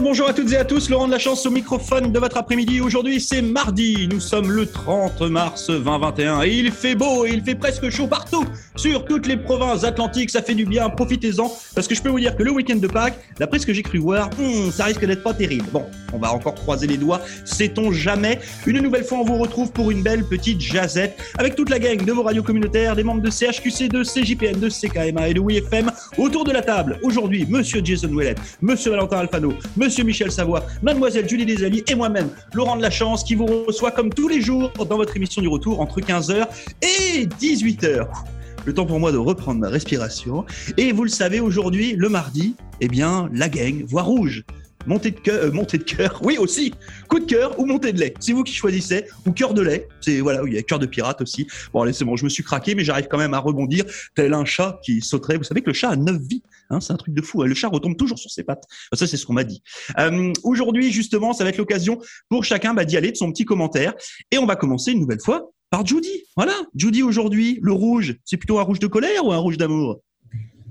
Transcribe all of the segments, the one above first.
bonjour à toutes et à tous, Laurent de la chance au microphone de votre après-midi. Aujourd'hui c'est mardi, nous sommes le 30 mars 2021 et il fait beau et il fait presque chaud partout sur toutes les provinces atlantiques, ça fait du bien, profitez-en parce que je peux vous dire que le week-end de Pâques, d'après ce que j'ai cru voir, hmm, ça risque d'être pas terrible. Bon, on va encore croiser les doigts, sait-on jamais? Une nouvelle fois on vous retrouve pour une belle petite jazette avec toute la gang de vos radios communautaires, des membres de CHQC, de CJPN, de CKMA et de WFM autour de la table. Aujourd'hui, monsieur Jason Ouellet, monsieur Valentin Alfano, Monsieur Michel Savoie, Mademoiselle Julie Desailly et moi-même, Laurent de la Chance, qui vous reçoit comme tous les jours dans votre émission du retour entre 15h et 18h. Le temps pour moi de reprendre ma respiration. Et vous le savez, aujourd'hui, le mardi, eh bien, la gang voit rouge. Montée de cœur, euh, de cœur, oui aussi. Coup de cœur ou montée de lait, c'est vous qui choisissez. Ou cœur de lait, c'est voilà, il y a cœur de pirate aussi. Bon allez, c'est bon, je me suis craqué, mais j'arrive quand même à rebondir tel un chat qui sauterait. Vous savez que le chat a neuf vies, hein, c'est un truc de fou. Hein. Le chat retombe toujours sur ses pattes. Ça c'est ce qu'on m'a dit. Euh, Aujourd'hui justement, ça va être l'occasion pour chacun bah, d'y aller de son petit commentaire, et on va commencer une nouvelle fois par Judy. Voilà, Judy aujourd'hui, le rouge, c'est plutôt un rouge de colère ou un rouge d'amour?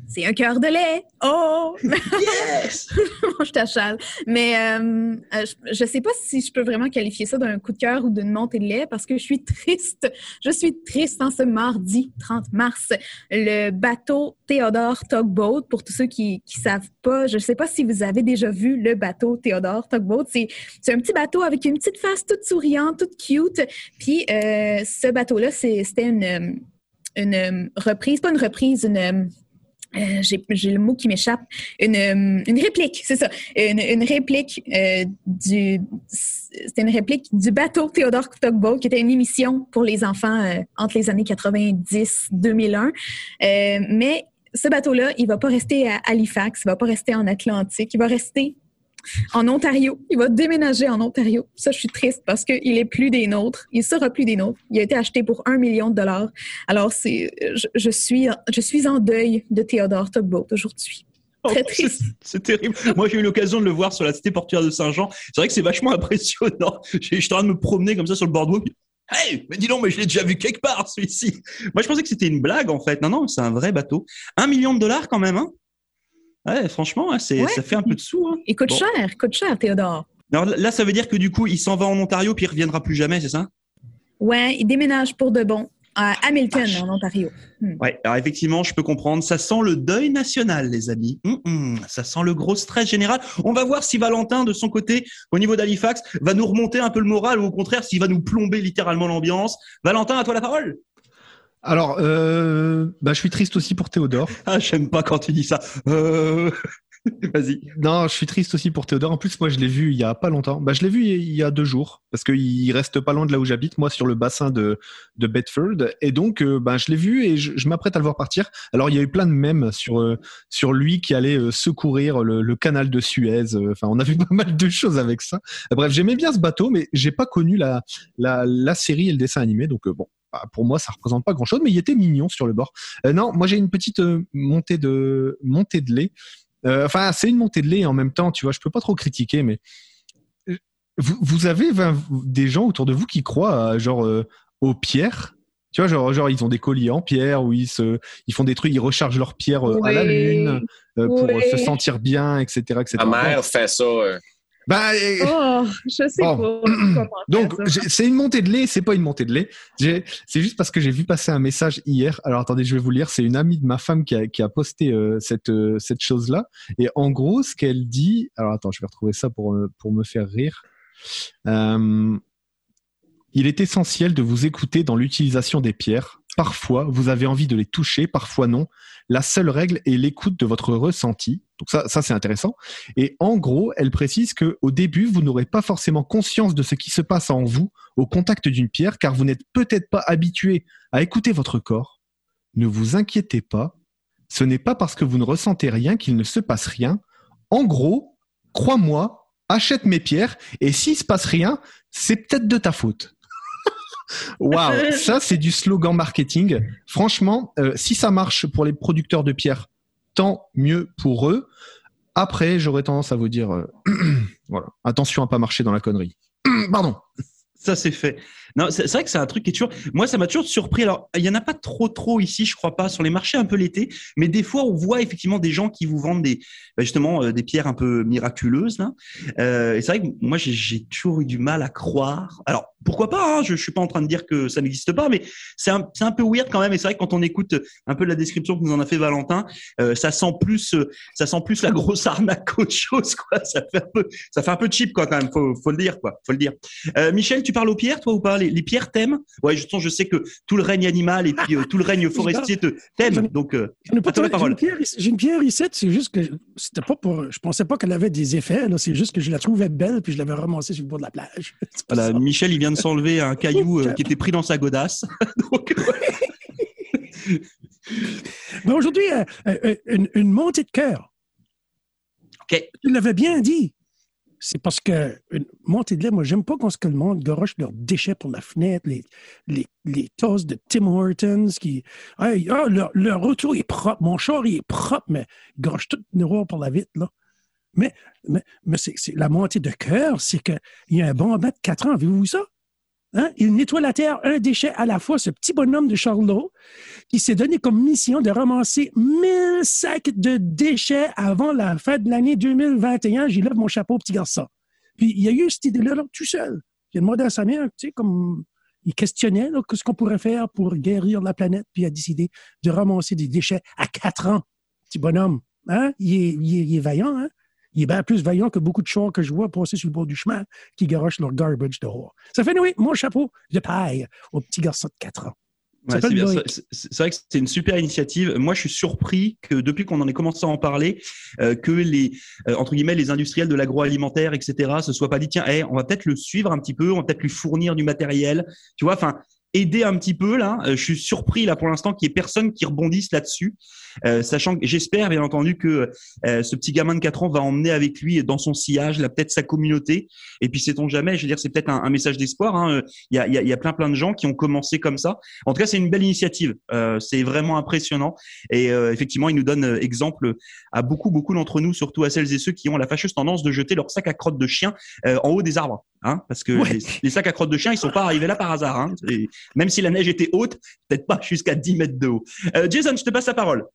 C'est un cœur de lait. Oh! Yes! je t'achale. Mais euh, euh, je ne sais pas si je peux vraiment qualifier ça d'un coup de cœur ou d'une montée de lait parce que je suis triste. Je suis triste en ce mardi 30 mars. Le bateau Théodore Tugboat, pour tous ceux qui ne savent pas, je ne sais pas si vous avez déjà vu le bateau Théodore Tugboat. C'est un petit bateau avec une petite face toute souriante, toute cute. Puis euh, ce bateau-là, c'était une, une reprise, pas une reprise, une euh, j'ai le mot qui m'échappe, une, euh, une, réplique, c'est ça, une, une réplique euh, du, c'était une réplique du bateau Théodore Tugboat, qui était une émission pour les enfants euh, entre les années 90-2001. mais ce bateau-là, il va pas rester à Halifax, il va pas rester en Atlantique, il va rester en Ontario. Il va déménager en Ontario. Ça, je suis triste parce qu'il est plus des nôtres. Il sera plus des nôtres. Il a été acheté pour un million de dollars. Alors, c'est, je, suis, je suis en deuil de Théodore Tugboat aujourd'hui. Oh, Très triste. c'est terrible. Moi, j'ai eu l'occasion de le voir sur la cité portuaire de Saint-Jean. C'est vrai que c'est vachement impressionnant. J'étais en train de me promener comme ça sur le l'eau. Hey, mais dis donc, mais je l'ai déjà vu quelque part, celui-ci. Moi, je pensais que c'était une blague, en fait. Non, non, c'est un vrai bateau. Un million de dollars, quand même, hein Ouais, franchement, hein, c'est, ça fait un peu de sous. Hein. Il coûte cher, coûte cher, Théodore. Alors là, ça veut dire que du coup, il s'en va en Ontario puis il reviendra plus jamais, c'est ça? Ouais, il déménage pour de bon à Hamilton, en Ontario. Hmm. Ouais, alors effectivement, je peux comprendre. Ça sent le deuil national, les amis. Hum, hum, ça sent le gros stress général. On va voir si Valentin, de son côté, au niveau d'Halifax, va nous remonter un peu le moral ou au contraire, s'il va nous plomber littéralement l'ambiance. Valentin, à toi la parole. Alors, euh, bah, je suis triste aussi pour Théodore. Ah, j'aime pas quand tu dis ça. Euh... Vas-y. Non, je suis triste aussi pour Théodore. En plus, moi, je l'ai vu il y a pas longtemps. Bah, je l'ai vu il y a deux jours parce qu'il reste pas loin de là où j'habite, moi, sur le bassin de, de Bedford. Et donc, euh, bah, je l'ai vu et je, m'apprête à le voir partir. Alors, il y a eu plein de mèmes sur euh, sur lui qui allait euh, secourir le, le, canal de Suez. Enfin, on a vu pas mal de choses avec ça. Bref, j'aimais bien ce bateau, mais j'ai pas connu la, la la série et le dessin animé. Donc, bon, bah, pour moi, ça représente pas grand-chose, mais il était mignon sur le bord. Euh, non, moi j'ai une petite euh, montée de montée de lait. Euh, enfin, c'est une montée de lait en même temps, tu vois. Je peux pas trop critiquer, mais vous, vous avez des gens autour de vous qui croient genre aux pierres? Tu vois, genre, genre, ils ont des colliers en pierre où ils se, ils font des trucs, ils rechargent leurs pierres à la lune pour se sentir bien, etc., etc. Ma mère fait ça. Bah, oh, je sais pas. Donc, c'est une montée de lait, c'est pas une montée de lait. C'est juste parce que j'ai vu passer un message hier. Alors, attendez, je vais vous lire. C'est une amie de ma femme qui a, qui a posté euh, cette, euh, cette chose-là. Et en gros, ce qu'elle dit. Alors, attends, je vais retrouver ça pour, euh, pour me faire rire. il est essentiel de vous écouter dans l'utilisation des pierres. Parfois, vous avez envie de les toucher, parfois non. La seule règle est l'écoute de votre ressenti. Donc ça, ça c'est intéressant. Et en gros, elle précise que au début, vous n'aurez pas forcément conscience de ce qui se passe en vous au contact d'une pierre, car vous n'êtes peut-être pas habitué à écouter votre corps. Ne vous inquiétez pas. Ce n'est pas parce que vous ne ressentez rien qu'il ne se passe rien. En gros, crois-moi, achète mes pierres et s'il se passe rien, c'est peut-être de ta faute. Waouh, ça c'est du slogan marketing. Franchement, euh, si ça marche pour les producteurs de pierres, tant mieux pour eux. Après, j'aurais tendance à vous dire, euh, voilà, attention à pas marcher dans la connerie. Pardon. Ça c'est fait. Non, c'est vrai que c'est un truc qui est toujours. Moi, ça m'a toujours surpris. Alors, il y en a pas trop, trop ici, je crois pas, sur les marchés un peu l'été, mais des fois, on voit effectivement des gens qui vous vendent des, bah, justement, euh, des pierres un peu miraculeuses là. Euh, et c'est vrai que moi, j'ai toujours eu du mal à croire. Alors, pourquoi pas hein, Je, suis pas en train de dire que ça n'existe pas, mais c'est un, un peu weird quand même. Et c'est vrai que quand on écoute un peu la description que nous en a fait Valentin, euh, ça sent plus, euh, ça sent plus la grosse arnaque qu'autre chose, quoi. Ça fait un peu, ça fait un peu cheap, quoi, quand même. Faut, faut le dire, quoi. Faut le dire. Euh, Michel, tu parles aux pierres, toi ou pas les, les, pierres t'aiment Ouais, je, je sais que tout le règne animal et puis tout le règne forestier te t'aime. Donc, euh, la parole. J'ai une pierre ici. C'est juste que c'était pas pour. Je pensais pas qu'elle avait des effets. C'est juste que je la trouvais belle puis je l'avais ramassée sur le bord de la plage. Voilà, Michel, il vient de s'enlever un caillou qui était pris dans sa godasse. Donc, Mais aujourd'hui, euh, euh, une, une, montée de cœur. OK. Tu l'avais bien dit. C'est parce que montée de lait, moi, j'aime pas quand le monde garoche leurs déchets pour la fenêtre, les, les, les tasses de Tim Hortons qui. Hey, ah, leur, leur auto est propre. Mon char, est propre, mais il garoche tout noir pour la vitre, là. Mais, mais, mais c'est, la montée de cœur, c'est qu'il y a un bon de 4 ans. Avez-vous ça? Hein? Il nettoie la terre un déchet à la fois, ce petit bonhomme de Charlot, qui s'est donné comme mission de ramasser 1000 sacs de déchets avant la fin de l'année 2021. J'y lève mon chapeau, petit garçon. Puis il y a eu cette idée-là tout seul. Il a demandé à sa mère, tu sais, comme il questionnait ce qu'on pourrait faire pour guérir la planète, puis il a décidé de ramasser des déchets à quatre ans. Petit bonhomme, hein? il, est, il est vaillant, hein? Il est bien plus vaillant que beaucoup de chars que je vois passer sur le bord du chemin qui garochent leur garbage dehors. Ça fait, oui, mon chapeau de paille au petit garçon de 4 ans. c'est vrai que c'est une super initiative. Moi, je suis surpris que depuis qu'on en ait commencé à en parler, euh, que les euh, entre guillemets les industriels de l'agroalimentaire, etc., se soient pas dit tiens, on va peut-être le suivre un petit peu, on va peut-être lui fournir du matériel. Tu vois, enfin, aider un petit peu là. Euh, je suis surpris là pour l'instant qu'il y ait personne qui rebondisse là-dessus, euh, sachant que j'espère bien entendu que euh, ce petit gamin de 4 ans va emmener avec lui dans son sillage là peut-être sa communauté. Et puis sait-on jamais, je veux dire c'est peut-être un, un, message d'espoir. Hein. Il, y a, il, y a, il y a plein plein de gens qui ont commencé comme ça. En tout cas c'est une belle initiative. c'est vraiment impressionnant et effectivement il nous donne exemple à beaucoup beaucoup d'entre nous, surtout à celles et ceux qui ont la fâcheuse tendance de jeter leur sac à crotte de chien en haut des arbres, hein, parce que les, les, sacs à crotte de chien ils sont pas arrivés là par hasard. Hein. Même si la neige était haute, peut-être pas jusqu'à 10 mètres de haut. Euh, Jason, je te passe la parole.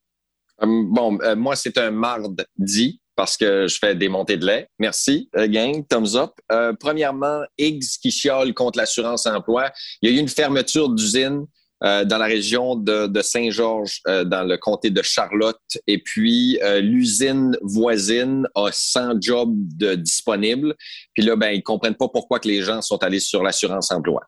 Um, bon, euh, moi, c'est un mardi parce que je fais des montées de lait. Merci, euh, gang. Thumbs up. premièrement, Higgs qui chiole contre l'assurance emploi. Il y a eu une fermeture d'usine dans la région de, Saint-Georges, dans le comté de Charlotte. Et puis, l'usine voisine a 100 jobs disponibles. Puis là, ben, ils comprennent pas pourquoi que les gens sont allés sur l'assurance emploi.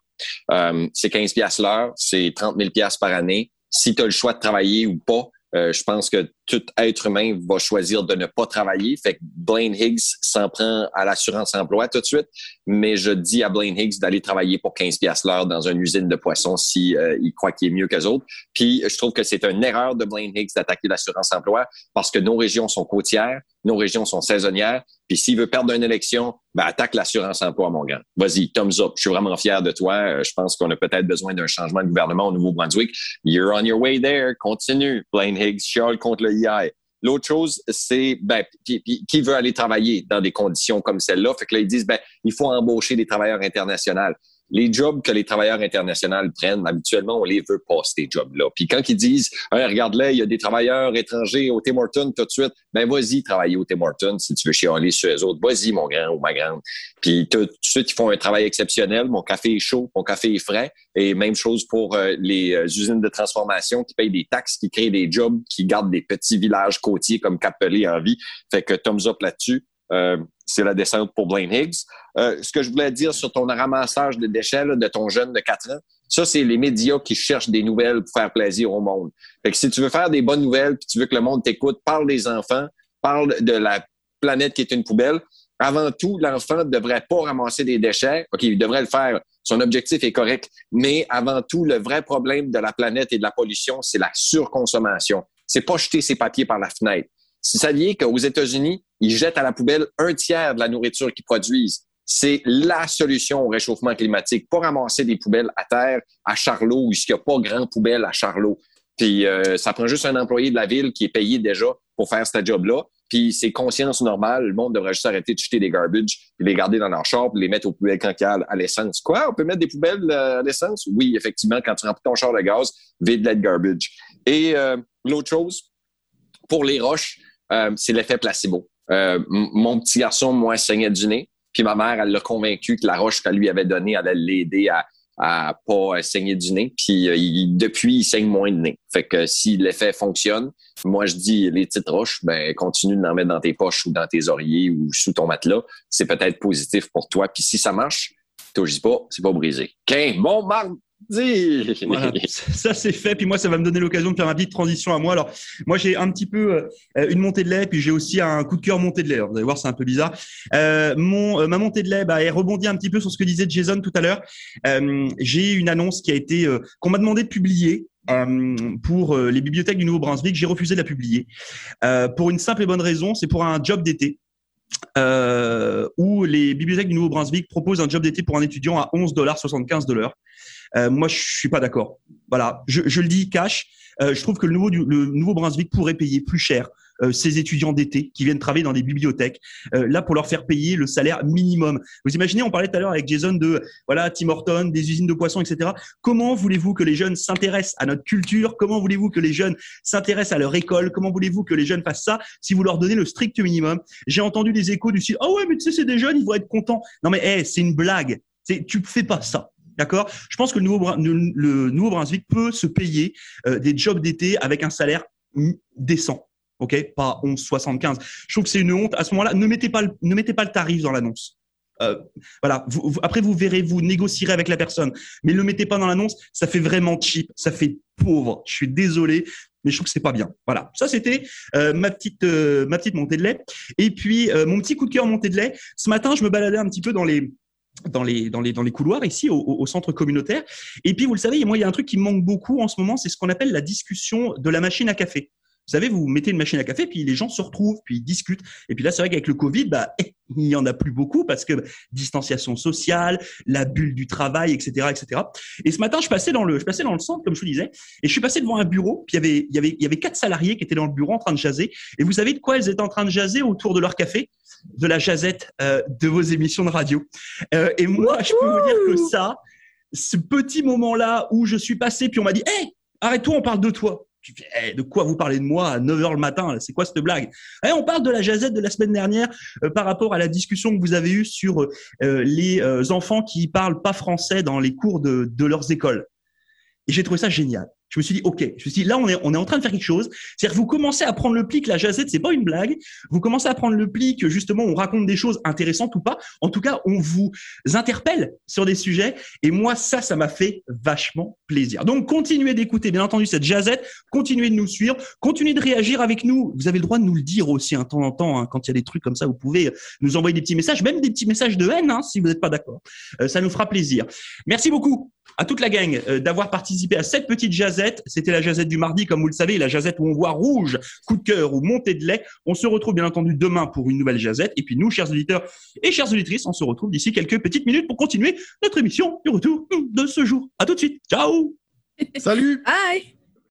Euh, c'est 15 pièces l'heure, c'est 30 000 pièces par année. Si tu as le choix de travailler ou pas, euh, je pense que tout être humain va choisir de ne pas travailler. Fait que Blaine Higgs s'en prend à l'assurance emploi tout de suite, mais je dis à Blaine Higgs d'aller travailler pour 15 pièces l'heure dans une usine de poissons si euh, croit qu'il est mieux qu'eux autres. Puis je trouve que c'est une erreur de Blaine Higgs d'attaquer l'assurance emploi parce que nos régions sont côtières, nos régions sont saisonnières. Puis s'il veut perdre une élection, ben attaque l'assurance emploi, mon gars. Vas-y, thumbs up. Je suis vraiment fier de toi. Euh, je pense qu'on a peut-être besoin d'un changement de gouvernement au Nouveau-Brunswick. You're on your way there. Continue. Blaine Higgs, chiale contre le L'autre chose, c'est ben, qui veut aller travailler dans des conditions comme celle-là? Fait que là, ils disent ben, il faut embaucher des travailleurs internationaux les jobs que les travailleurs internationaux prennent, habituellement, on les veut pas, ces jobs-là. Puis quand ils disent, regarde là, il y a des travailleurs étrangers au Tim tout de suite, ben vas-y travailler au Tim si tu veux chialer sur eux autres. Vas-y, mon grand ou ma grande. Puis tout de suite, ils font un travail exceptionnel. Mon café est chaud, mon café est frais. Et même chose pour euh, les euh, usines de transformation qui payent des taxes, qui créent des jobs, qui gardent des petits villages côtiers comme Capelé en vie. Fait que thumbs up là-dessus. Euh, c'est la descente pour Blaine Higgs. Euh, ce que je voulais dire sur ton ramassage de déchets de ton jeune de 4 ans, ça, c'est les médias qui cherchent des nouvelles pour faire plaisir au monde. Fait que si tu veux faire des bonnes nouvelles, puis tu veux que le monde t'écoute, parle des enfants, parle de la planète qui est une poubelle. Avant tout, l'enfant ne devrait pas ramasser des déchets. OK, il devrait le faire. Son objectif est correct. Mais avant tout, le vrai problème de la planète et de la pollution, c'est la surconsommation. C'est pas jeter ses papiers par la fenêtre. Si vous saviez qu'aux États-Unis, ils jettent à la poubelle un tiers de la nourriture qu'ils produisent, c'est la solution au réchauffement climatique. Pas ramasser des poubelles à terre à Charlot, où il n'y a pas grand poubelle à Charlot. Puis euh, ça prend juste un employé de la ville qui est payé déjà pour faire ce job-là. puis c'est conscience normale. Le monde devrait juste arrêter de jeter des garbage, les garder dans leur char, puis les mettre aux poubelles quand à l'essence. Quoi? On peut mettre des poubelles euh, à l'essence? Oui, effectivement, quand tu remplis ton char de gaz, vide le garbage. Et euh, l'autre chose, pour les roches, euh, c'est l'effet placebo. mon petit garçon, moi, saignait du nez. Puis ma mère, elle l'a convaincu que la roche qu'elle lui avait donnée allait l'aider à, à pas saigner du nez. Puis euh, depuis, il saigne moins de nez. Fait que si l'effet fonctionne, moi je dis les petites roches, ben continue d'en mettre dans tes poches ou dans tes oreillers ou sous ton matelas. C'est peut-être positif pour toi. Puis si ça marche, dis pas, c'est pas brisé. OK, bon, ça c'est fait. Puis moi, ça va me donner l'occasion de faire ma petite transition à moi. Alors, moi, j'ai un petit peu euh, une montée de lait, puis j'ai aussi un coup de cœur montée de lait. vous allez voir, c'est un peu bizarre. Euh, mon, euh, ma montée de lait, bah, elle rebondit un petit peu sur ce que disait Jason tout à l'heure. J'ai une annonce qui a été qu'on m'a demandé de publier. pour les bibliothèques du Nouveau-Brunswick, j'ai refusé de la publier pour une simple et bonne raison, c'est pour un job d'été. Euh, où les bibliothèques du Nouveau-Brunswick proposent un job d'été pour un étudiant à 11 dollars 75 dollars. Euh, moi, je suis pas d'accord. Voilà, je, je, le dis cash. Euh, je trouve que le nouveau le Nouveau-Brunswick pourrait payer plus cher ces étudiants d'été qui viennent travailler dans des bibliothèques, euh, là pour leur faire payer le salaire minimum. Vous imaginez, on parlait tout à l'heure avec Jason de voilà Tim Horton, des usines de poissons, etc. Comment voulez-vous que les jeunes s'intéressent à notre culture? Comment voulez-vous que les jeunes s'intéressent à leur école? Comment voulez-vous que les jeunes fassent ça si vous leur donnez le strict minimum? J'ai entendu des échos du site. Ah oh ouais, mais tu sais, c'est des jeunes, ils vont être contents. Non mais hey, c'est une blague. C'est tu fais pas ça. D'accord? Je pense que le Nouveau, le Nouveau Brunswick peut se payer euh, des jobs d'été avec un salaire décent. OK Pas 11,75. Je trouve que c'est une honte. À ce moment-là, ne mettez pas le, ne mettez pas le tarif dans l'annonce. Euh, voilà. Vous, après, vous verrez, vous négocierez avec la personne, mais ne le mettez pas dans l'annonce. Ça fait vraiment cheap, ça fait pauvre. Je suis désolé, mais je trouve que c'est pas bien. Voilà. Ça, c'était euh, ma petite euh, ma petite montée de lait. Et puis euh, mon petit coup de cœur montée de lait. Ce matin, je me baladais un petit peu dans les dans les, dans les, dans les couloirs ici au, au, centre communautaire. Et puis, vous le savez, moi, il y a un truc qui me manque beaucoup en ce moment, c'est ce qu'on appelle la discussion de la machine à café. Vous savez, vous mettez une machine à café, puis les gens se retrouvent, puis ils discutent. Et puis là, c'est vrai qu'avec le Covid, bah, il y en a plus beaucoup parce que distanciation sociale, la bulle du travail, etc., etc. Et ce matin, je passais dans le, je passais dans le centre, comme je vous disais, et je suis passé devant un bureau, puis il y avait, il y avait, il y avait quatre salariés qui étaient dans le bureau en train de jaser. Et vous savez de quoi ils étaient en train de jaser autour de leur café? De la jazette euh, de vos émissions de radio. Euh, et moi, je peux vous dire que ça, ce petit moment-là où je suis passé, puis on m'a dit, hé, arrête-toi, on parle de toi. Eh, de quoi vous parlez de moi à 9h le matin C'est quoi cette blague? Eh, On parle de la jazette de la semaine dernière euh, par rapport à la discussion que vous avez eue sur euh, les euh, enfants qui parlent pas français dans les cours de leurs écoles. Et j'ai trouvé ça génial je me suis dit, OK, je me suis dit, là, on est, on est en train de faire quelque chose. C'est-à-dire, vous commencez à prendre le pli que la jazette, c'est pas une blague. Vous commencez à prendre le pli que, justement, on raconte des choses intéressantes ou pas. En tout cas, on vous interpelle sur des sujets. Et moi, ça, ça m'a fait vachement plaisir. Donc, continuez d'écouter, bien entendu, cette jazette. Continuez de nous suivre. Continuez de réagir avec nous. Vous avez le droit de nous le dire aussi, un temps en temps, hein, quand il y a des trucs comme ça, vous pouvez nous envoyer des petits messages, même des petits messages de haine, hein, si vous n'êtes pas d'accord. Euh, ça nous fera plaisir. Merci beaucoup à toute la gang euh, d'avoir participé à cette petite jazette. C'était la jazette du mardi, comme vous le savez, la jazette où on voit rouge, coup de cœur ou montée de lait. On se retrouve bien entendu demain pour une nouvelle jazette. Et puis nous, chers auditeurs et chères auditrices, on se retrouve d'ici quelques petites minutes pour continuer notre émission du retour de ce jour. À tout de suite. Ciao Salut Bye